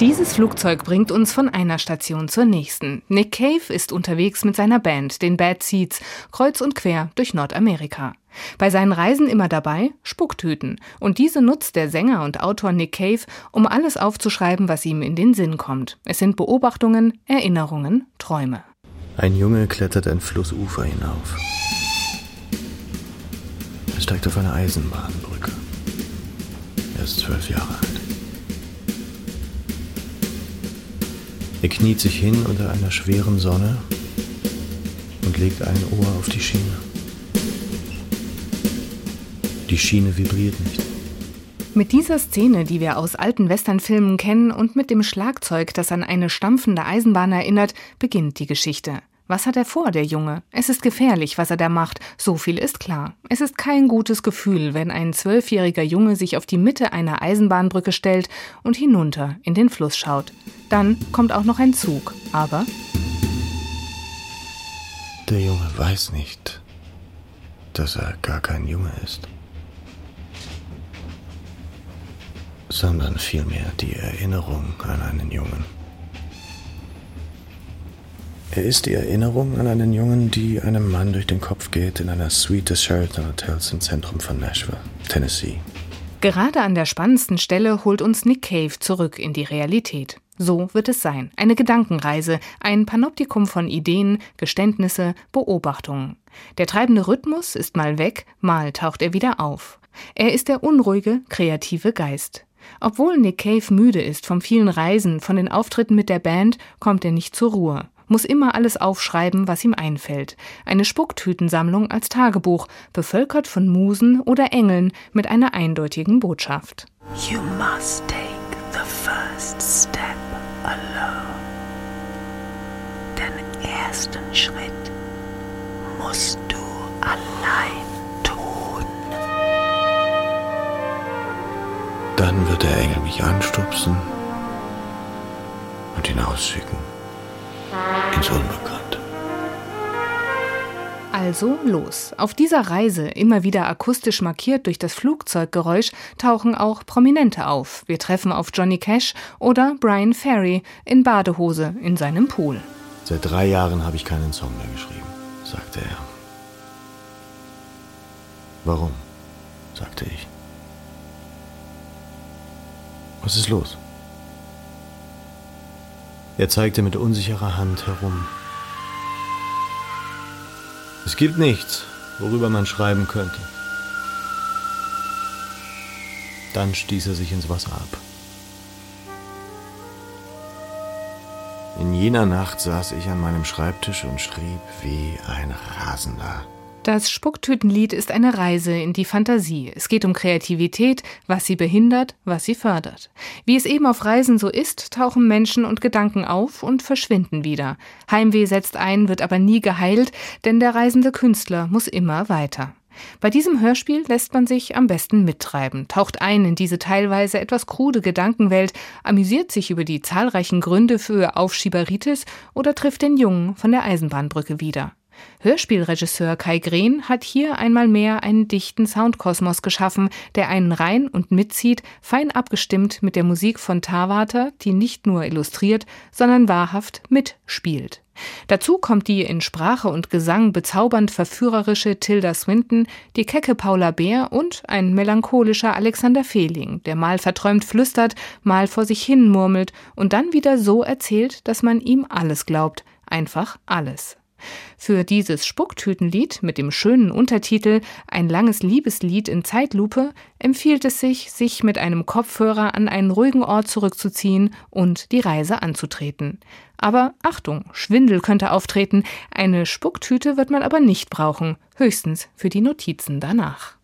Dieses Flugzeug bringt uns von einer Station zur nächsten. Nick Cave ist unterwegs mit seiner Band, den Bad Seeds, kreuz und quer durch Nordamerika. Bei seinen Reisen immer dabei Spucktüten. Und diese nutzt der Sänger und Autor Nick Cave, um alles aufzuschreiben, was ihm in den Sinn kommt. Es sind Beobachtungen, Erinnerungen, Träume. Ein Junge klettert ein Flussufer hinauf. Er steigt auf eine Eisenbahnbrücke. Er ist zwölf Jahre alt. Er kniet sich hin unter einer schweren Sonne und legt ein Ohr auf die Schiene. Die Schiene vibriert nicht. Mit dieser Szene, die wir aus alten Westernfilmen kennen und mit dem Schlagzeug, das an eine stampfende Eisenbahn erinnert, beginnt die Geschichte. Was hat er vor, der Junge? Es ist gefährlich, was er da macht, so viel ist klar. Es ist kein gutes Gefühl, wenn ein zwölfjähriger Junge sich auf die Mitte einer Eisenbahnbrücke stellt und hinunter in den Fluss schaut. Dann kommt auch noch ein Zug, aber. Der Junge weiß nicht, dass er gar kein Junge ist, sondern vielmehr die Erinnerung an einen Jungen. Er ist die Erinnerung an einen Jungen, die einem Mann durch den Kopf geht in einer Suite des Sheraton Hotels im Zentrum von Nashville, Tennessee. Gerade an der spannendsten Stelle holt uns Nick Cave zurück in die Realität. So wird es sein. Eine Gedankenreise, ein Panoptikum von Ideen, Geständnisse, Beobachtungen. Der treibende Rhythmus ist mal weg, mal taucht er wieder auf. Er ist der unruhige, kreative Geist. Obwohl Nick Cave müde ist vom vielen Reisen, von den Auftritten mit der Band, kommt er nicht zur Ruhe muss immer alles aufschreiben, was ihm einfällt. Eine Spucktütensammlung als Tagebuch, bevölkert von Musen oder Engeln mit einer eindeutigen Botschaft. You must take the first step alone. Den ersten Schritt musst du allein tun. Dann wird der Engel mich anstupsen und hinausschicken ins Unbekannte. Also los. Auf dieser Reise, immer wieder akustisch markiert durch das Flugzeuggeräusch, tauchen auch Prominente auf. Wir treffen auf Johnny Cash oder Brian Ferry in Badehose in seinem Pool. Seit drei Jahren habe ich keinen Song mehr geschrieben, sagte er. Warum? sagte ich. Was ist los? Er zeigte mit unsicherer Hand herum. Es gibt nichts, worüber man schreiben könnte. Dann stieß er sich ins Wasser ab. In jener Nacht saß ich an meinem Schreibtisch und schrieb wie ein Rasender. Das Spucktütenlied ist eine Reise in die Fantasie. Es geht um Kreativität, was sie behindert, was sie fördert. Wie es eben auf Reisen so ist, tauchen Menschen und Gedanken auf und verschwinden wieder. Heimweh setzt ein, wird aber nie geheilt, denn der reisende Künstler muss immer weiter. Bei diesem Hörspiel lässt man sich am besten mittreiben, taucht ein in diese teilweise etwas krude Gedankenwelt, amüsiert sich über die zahlreichen Gründe für Aufschieberitis oder trifft den Jungen von der Eisenbahnbrücke wieder. Hörspielregisseur Kai Green hat hier einmal mehr einen dichten Soundkosmos geschaffen, der einen rein und mitzieht, fein abgestimmt mit der Musik von Tawater, die nicht nur illustriert, sondern wahrhaft mitspielt. Dazu kommt die in Sprache und Gesang bezaubernd verführerische Tilda Swinton, die kecke Paula Bär und ein melancholischer Alexander Fehling, der mal verträumt flüstert, mal vor sich hin murmelt und dann wieder so erzählt, dass man ihm alles glaubt, einfach alles. Für dieses Spucktütenlied mit dem schönen Untertitel Ein langes Liebeslied in Zeitlupe empfiehlt es sich, sich mit einem Kopfhörer an einen ruhigen Ort zurückzuziehen und die Reise anzutreten. Aber Achtung, Schwindel könnte auftreten, eine Spucktüte wird man aber nicht brauchen, höchstens für die Notizen danach.